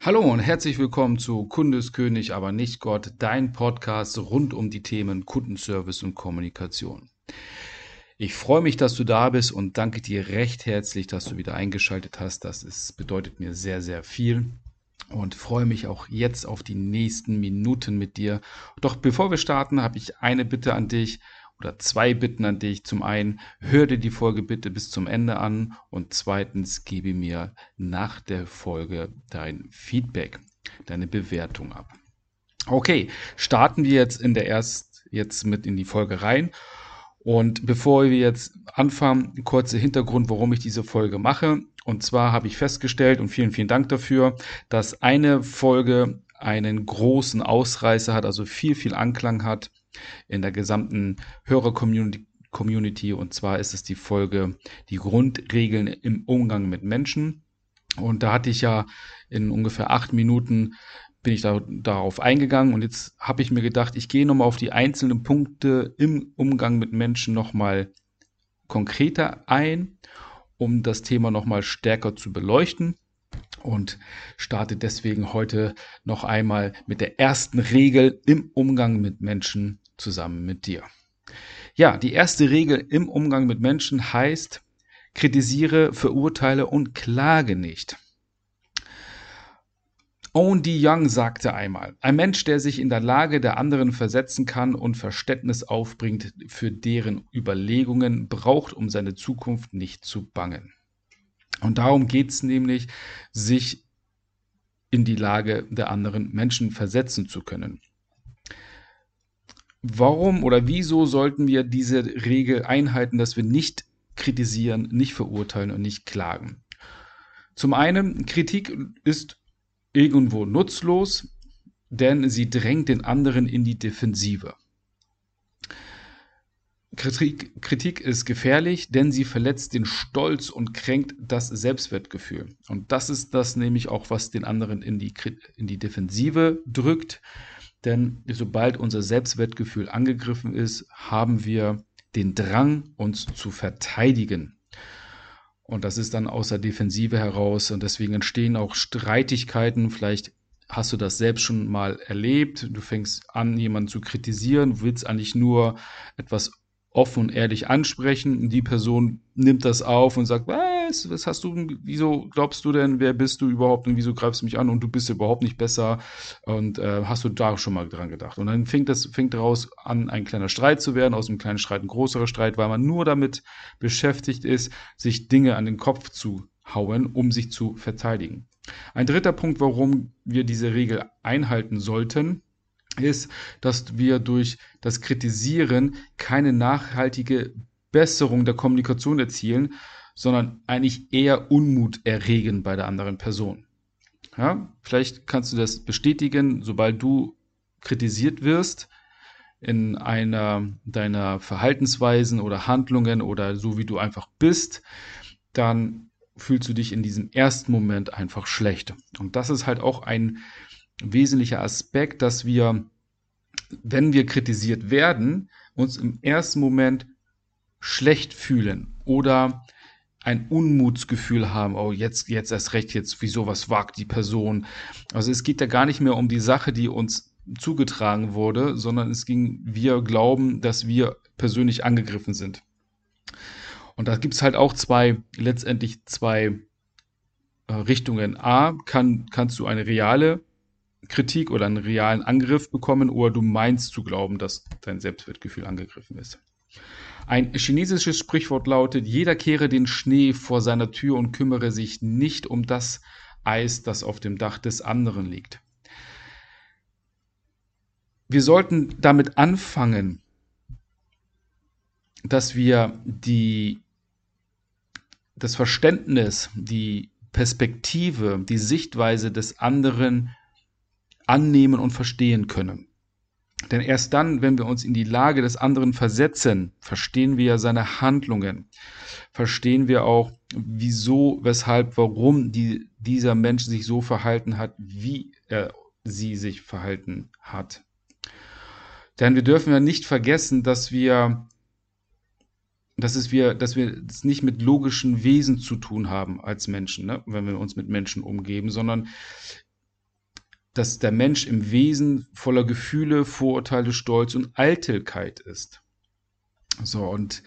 Hallo und herzlich willkommen zu Kundeskönig, aber nicht Gott, dein Podcast rund um die Themen Kundenservice und Kommunikation. Ich freue mich, dass du da bist und danke dir recht herzlich, dass du wieder eingeschaltet hast. Das ist, bedeutet mir sehr, sehr viel und freue mich auch jetzt auf die nächsten Minuten mit dir. Doch bevor wir starten, habe ich eine Bitte an dich oder zwei Bitten an dich. Zum einen, hör dir die Folge bitte bis zum Ende an und zweitens, gebe mir nach der Folge dein Feedback, deine Bewertung ab. Okay, starten wir jetzt in der erst jetzt mit in die Folge rein. Und bevor wir jetzt anfangen, kurzer Hintergrund, warum ich diese Folge mache. Und zwar habe ich festgestellt, und vielen, vielen Dank dafür, dass eine Folge einen großen Ausreißer hat, also viel, viel Anklang hat in der gesamten Hörer-Community. Und zwar ist es die Folge Die Grundregeln im Umgang mit Menschen. Und da hatte ich ja in ungefähr acht Minuten bin ich da, darauf eingegangen und jetzt habe ich mir gedacht, ich gehe nochmal auf die einzelnen Punkte im Umgang mit Menschen nochmal konkreter ein, um das Thema nochmal stärker zu beleuchten und starte deswegen heute noch einmal mit der ersten Regel im Umgang mit Menschen zusammen mit dir. Ja, die erste Regel im Umgang mit Menschen heißt, kritisiere, verurteile und klage nicht. Owen D. Young sagte einmal, ein Mensch, der sich in der Lage der anderen versetzen kann und Verständnis aufbringt für deren Überlegungen, braucht um seine Zukunft nicht zu bangen. Und darum geht es nämlich, sich in die Lage der anderen Menschen versetzen zu können. Warum oder wieso sollten wir diese Regel einhalten, dass wir nicht kritisieren, nicht verurteilen und nicht klagen? Zum einen, Kritik ist irgendwo nutzlos, denn sie drängt den anderen in die Defensive. Kritik, Kritik ist gefährlich, denn sie verletzt den Stolz und kränkt das Selbstwertgefühl. Und das ist das nämlich auch, was den anderen in die, in die Defensive drückt. Denn sobald unser Selbstwertgefühl angegriffen ist, haben wir den Drang, uns zu verteidigen. Und das ist dann aus der Defensive heraus. Und deswegen entstehen auch Streitigkeiten. Vielleicht hast du das selbst schon mal erlebt. Du fängst an, jemanden zu kritisieren, willst eigentlich nur etwas offen und ehrlich ansprechen. Die Person nimmt das auf und sagt, was, was hast du, wieso glaubst du denn, wer bist du überhaupt und wieso greifst du mich an und du bist überhaupt nicht besser und äh, hast du da schon mal dran gedacht. Und dann fängt das, fängt daraus an, ein kleiner Streit zu werden, aus einem kleinen Streit ein größerer Streit, weil man nur damit beschäftigt ist, sich Dinge an den Kopf zu hauen, um sich zu verteidigen. Ein dritter Punkt, warum wir diese Regel einhalten sollten, ist, dass wir durch das Kritisieren keine nachhaltige Besserung der Kommunikation erzielen, sondern eigentlich eher Unmut erregen bei der anderen Person. Ja, vielleicht kannst du das bestätigen, sobald du kritisiert wirst in einer deiner Verhaltensweisen oder Handlungen oder so wie du einfach bist, dann fühlst du dich in diesem ersten Moment einfach schlecht. Und das ist halt auch ein wesentlicher Aspekt, dass wir, wenn wir kritisiert werden, uns im ersten Moment schlecht fühlen oder ein Unmutsgefühl haben, oh, jetzt, jetzt erst recht, jetzt, wieso, was wagt die Person? Also es geht ja gar nicht mehr um die Sache, die uns zugetragen wurde, sondern es ging, wir glauben, dass wir persönlich angegriffen sind. Und da gibt es halt auch zwei, letztendlich zwei äh, Richtungen. A, kann, kannst du eine reale Kritik oder einen realen Angriff bekommen oder du meinst zu glauben, dass dein Selbstwertgefühl angegriffen ist. Ein chinesisches Sprichwort lautet, jeder kehre den Schnee vor seiner Tür und kümmere sich nicht um das Eis, das auf dem Dach des anderen liegt. Wir sollten damit anfangen, dass wir die, das Verständnis, die Perspektive, die Sichtweise des anderen annehmen und verstehen können. Denn erst dann, wenn wir uns in die Lage des anderen versetzen, verstehen wir seine Handlungen, verstehen wir auch, wieso, weshalb, warum die, dieser Mensch sich so verhalten hat, wie er sie sich verhalten hat. Denn wir dürfen ja nicht vergessen, dass wir, dass es wir, dass wir es nicht mit logischen Wesen zu tun haben als Menschen, ne? wenn wir uns mit Menschen umgeben, sondern dass der Mensch im Wesen voller Gefühle, Vorurteile, Stolz und Eitelkeit ist. So, und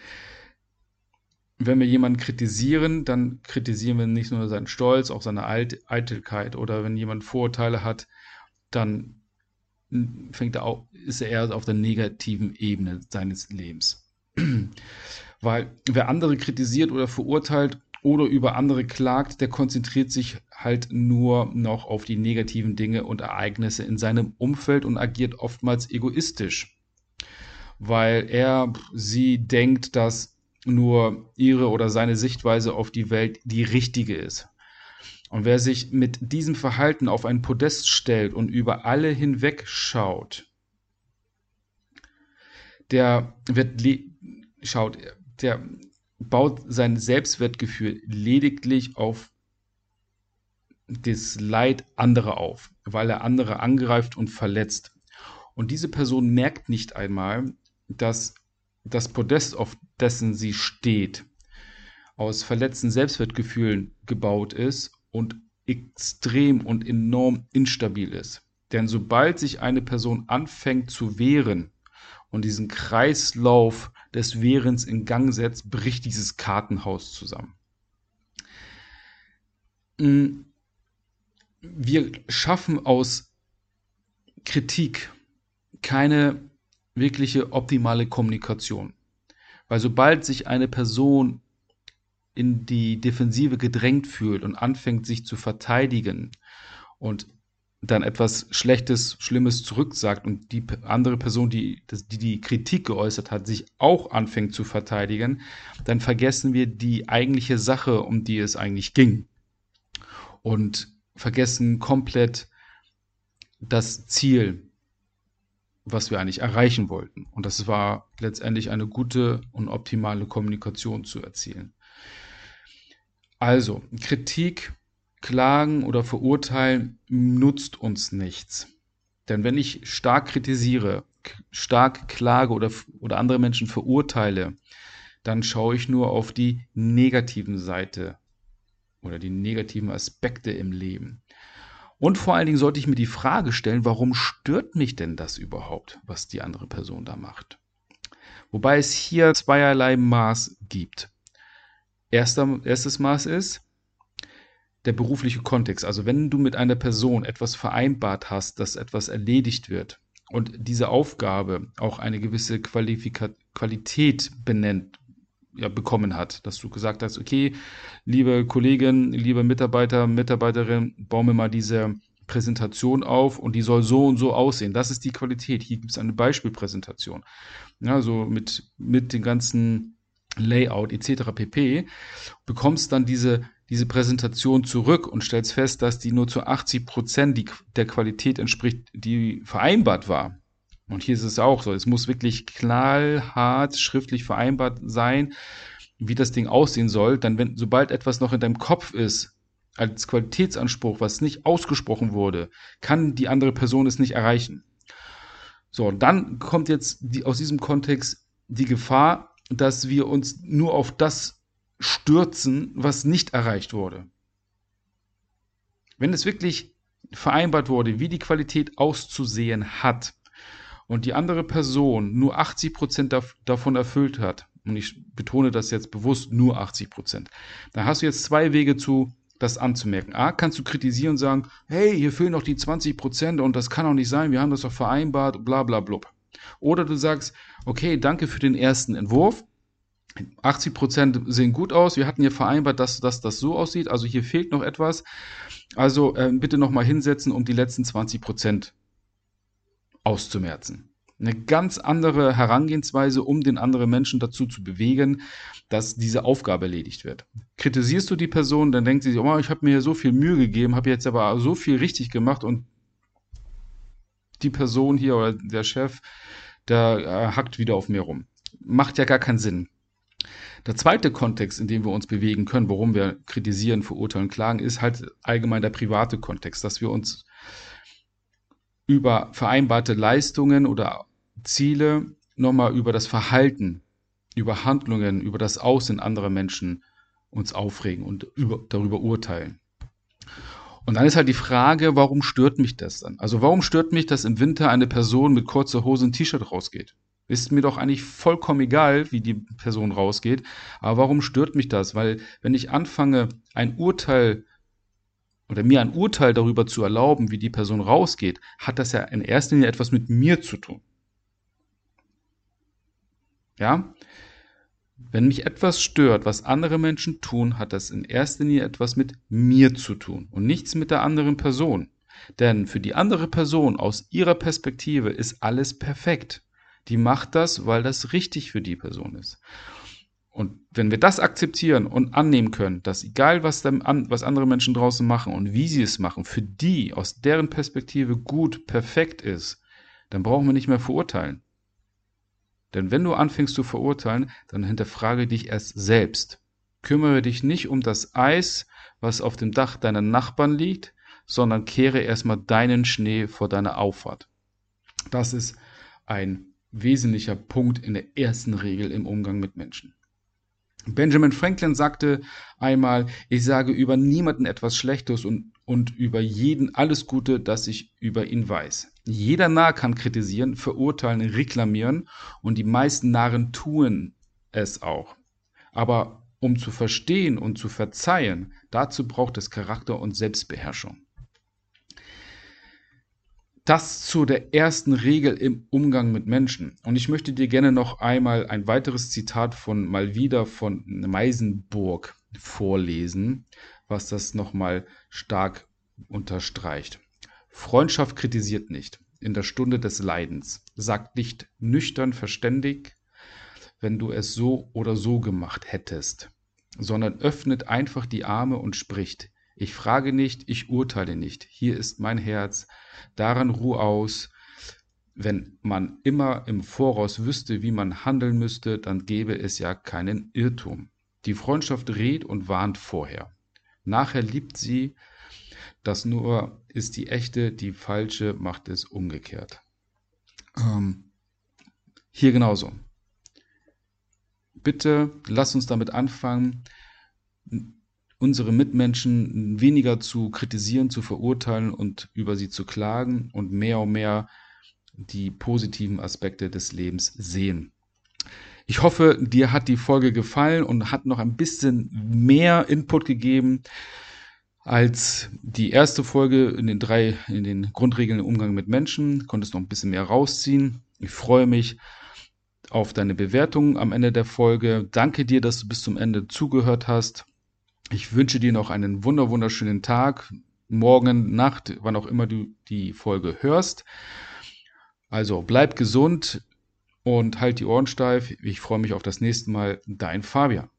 wenn wir jemanden kritisieren, dann kritisieren wir nicht nur seinen Stolz, auch seine Eitelkeit. Oder wenn jemand Vorurteile hat, dann fängt er auch, ist er eher auf der negativen Ebene seines Lebens. Weil wer andere kritisiert oder verurteilt oder über andere klagt, der konzentriert sich halt nur noch auf die negativen Dinge und Ereignisse in seinem Umfeld und agiert oftmals egoistisch. Weil er sie denkt, dass nur ihre oder seine Sichtweise auf die Welt die richtige ist. Und wer sich mit diesem Verhalten auf ein Podest stellt und über alle hinweg schaut, der wird schaut, der baut sein Selbstwertgefühl lediglich auf das Leid anderer auf, weil er andere angreift und verletzt. Und diese Person merkt nicht einmal, dass das Podest, auf dessen sie steht, aus verletzten Selbstwertgefühlen gebaut ist und extrem und enorm instabil ist. Denn sobald sich eine Person anfängt zu wehren und diesen Kreislauf des Wehrens in Gang setzt, bricht dieses Kartenhaus zusammen. Mm, wir schaffen aus Kritik keine wirkliche optimale Kommunikation. Weil sobald sich eine Person in die Defensive gedrängt fühlt und anfängt sich zu verteidigen und dann etwas Schlechtes, Schlimmes zurücksagt und die andere Person, die, die die Kritik geäußert hat, sich auch anfängt zu verteidigen, dann vergessen wir die eigentliche Sache, um die es eigentlich ging. Und vergessen komplett das Ziel, was wir eigentlich erreichen wollten. Und das war letztendlich eine gute und optimale Kommunikation zu erzielen. Also, Kritik, Klagen oder Verurteilen nutzt uns nichts. Denn wenn ich stark kritisiere, stark klage oder, oder andere Menschen verurteile, dann schaue ich nur auf die negativen Seite oder die negativen Aspekte im Leben. Und vor allen Dingen sollte ich mir die Frage stellen, warum stört mich denn das überhaupt, was die andere Person da macht? Wobei es hier zweierlei Maß gibt. Erster, erstes Maß ist der berufliche Kontext. Also wenn du mit einer Person etwas vereinbart hast, dass etwas erledigt wird und diese Aufgabe auch eine gewisse Qualifika Qualität benennt, ja, bekommen hat, dass du gesagt hast, okay, liebe Kollegin, liebe Mitarbeiter, Mitarbeiterin, baue mir mal diese Präsentation auf und die soll so und so aussehen. Das ist die Qualität. Hier gibt es eine Beispielpräsentation. Ja, mit, mit den ganzen Layout etc. pp. bekommst dann diese, diese Präsentation zurück und stellst fest, dass die nur zu 80 Prozent der Qualität entspricht, die vereinbart war. Und hier ist es auch so. Es muss wirklich knallhart schriftlich vereinbart sein, wie das Ding aussehen soll. Dann, wenn, sobald etwas noch in deinem Kopf ist, als Qualitätsanspruch, was nicht ausgesprochen wurde, kann die andere Person es nicht erreichen. So, dann kommt jetzt die, aus diesem Kontext die Gefahr, dass wir uns nur auf das stürzen, was nicht erreicht wurde. Wenn es wirklich vereinbart wurde, wie die Qualität auszusehen hat, und die andere Person nur 80 Prozent davon erfüllt hat, und ich betone das jetzt bewusst, nur 80 Prozent, dann hast du jetzt zwei Wege zu, das anzumerken. A, kannst du kritisieren und sagen, hey, hier fehlen noch die 20 Prozent und das kann doch nicht sein, wir haben das doch vereinbart, bla bla blub. Oder du sagst, okay, danke für den ersten Entwurf. 80 Prozent sehen gut aus. Wir hatten hier vereinbart, dass, dass das so aussieht. Also hier fehlt noch etwas. Also äh, bitte nochmal hinsetzen, um die letzten 20 Prozent auszumerzen. Eine ganz andere Herangehensweise, um den anderen Menschen dazu zu bewegen, dass diese Aufgabe erledigt wird. Kritisierst du die Person, dann denkt sie sich, oh, ich habe mir so viel Mühe gegeben, habe jetzt aber so viel richtig gemacht und die Person hier oder der Chef, der äh, hackt wieder auf mir rum. Macht ja gar keinen Sinn. Der zweite Kontext, in dem wir uns bewegen können, warum wir kritisieren, verurteilen, klagen, ist halt allgemein der private Kontext, dass wir uns über vereinbarte Leistungen oder Ziele nochmal über das Verhalten, über Handlungen, über das Aussehen anderer Menschen uns aufregen und über, darüber urteilen. Und dann ist halt die Frage, warum stört mich das dann? Also warum stört mich, dass im Winter eine Person mit kurzer Hose und T-Shirt rausgeht? Ist mir doch eigentlich vollkommen egal, wie die Person rausgeht. Aber warum stört mich das? Weil wenn ich anfange, ein Urteil oder mir ein Urteil darüber zu erlauben, wie die Person rausgeht, hat das ja in erster Linie etwas mit mir zu tun. Ja? Wenn mich etwas stört, was andere Menschen tun, hat das in erster Linie etwas mit mir zu tun und nichts mit der anderen Person. Denn für die andere Person aus ihrer Perspektive ist alles perfekt. Die macht das, weil das richtig für die Person ist. Und wenn wir das akzeptieren und annehmen können, dass egal was, dann, was andere Menschen draußen machen und wie sie es machen, für die aus deren Perspektive gut, perfekt ist, dann brauchen wir nicht mehr verurteilen. Denn wenn du anfängst zu verurteilen, dann hinterfrage dich erst selbst. Kümmere dich nicht um das Eis, was auf dem Dach deiner Nachbarn liegt, sondern kehre erstmal deinen Schnee vor deiner Auffahrt. Das ist ein wesentlicher Punkt in der ersten Regel im Umgang mit Menschen. Benjamin Franklin sagte einmal, ich sage über niemanden etwas Schlechtes und, und über jeden alles Gute, das ich über ihn weiß. Jeder Narr kann kritisieren, verurteilen, reklamieren und die meisten Narren tun es auch. Aber um zu verstehen und zu verzeihen, dazu braucht es Charakter und Selbstbeherrschung. Das zu der ersten Regel im Umgang mit Menschen. Und ich möchte dir gerne noch einmal ein weiteres Zitat von mal wieder von Meisenburg vorlesen, was das nochmal stark unterstreicht. Freundschaft kritisiert nicht in der Stunde des Leidens, sagt nicht nüchtern verständig, wenn du es so oder so gemacht hättest, sondern öffnet einfach die Arme und spricht. Ich frage nicht, ich urteile nicht. Hier ist mein Herz, daran ruh aus. Wenn man immer im Voraus wüsste, wie man handeln müsste, dann gäbe es ja keinen Irrtum. Die Freundschaft rät und warnt vorher. Nachher liebt sie, das nur ist die echte, die falsche macht es umgekehrt. Ähm, hier genauso. Bitte lass uns damit anfangen, unsere Mitmenschen weniger zu kritisieren, zu verurteilen und über sie zu klagen und mehr und mehr die positiven Aspekte des Lebens sehen. Ich hoffe, dir hat die Folge gefallen und hat noch ein bisschen mehr Input gegeben als die erste Folge in den drei, in den Grundregeln im Umgang mit Menschen. Konntest noch ein bisschen mehr rausziehen. Ich freue mich auf deine Bewertung am Ende der Folge. Danke dir, dass du bis zum Ende zugehört hast. Ich wünsche dir noch einen wunder wunderschönen Tag, morgen, Nacht, wann auch immer du die Folge hörst. Also bleib gesund und halt die Ohren steif. Ich freue mich auf das nächste Mal. Dein Fabian.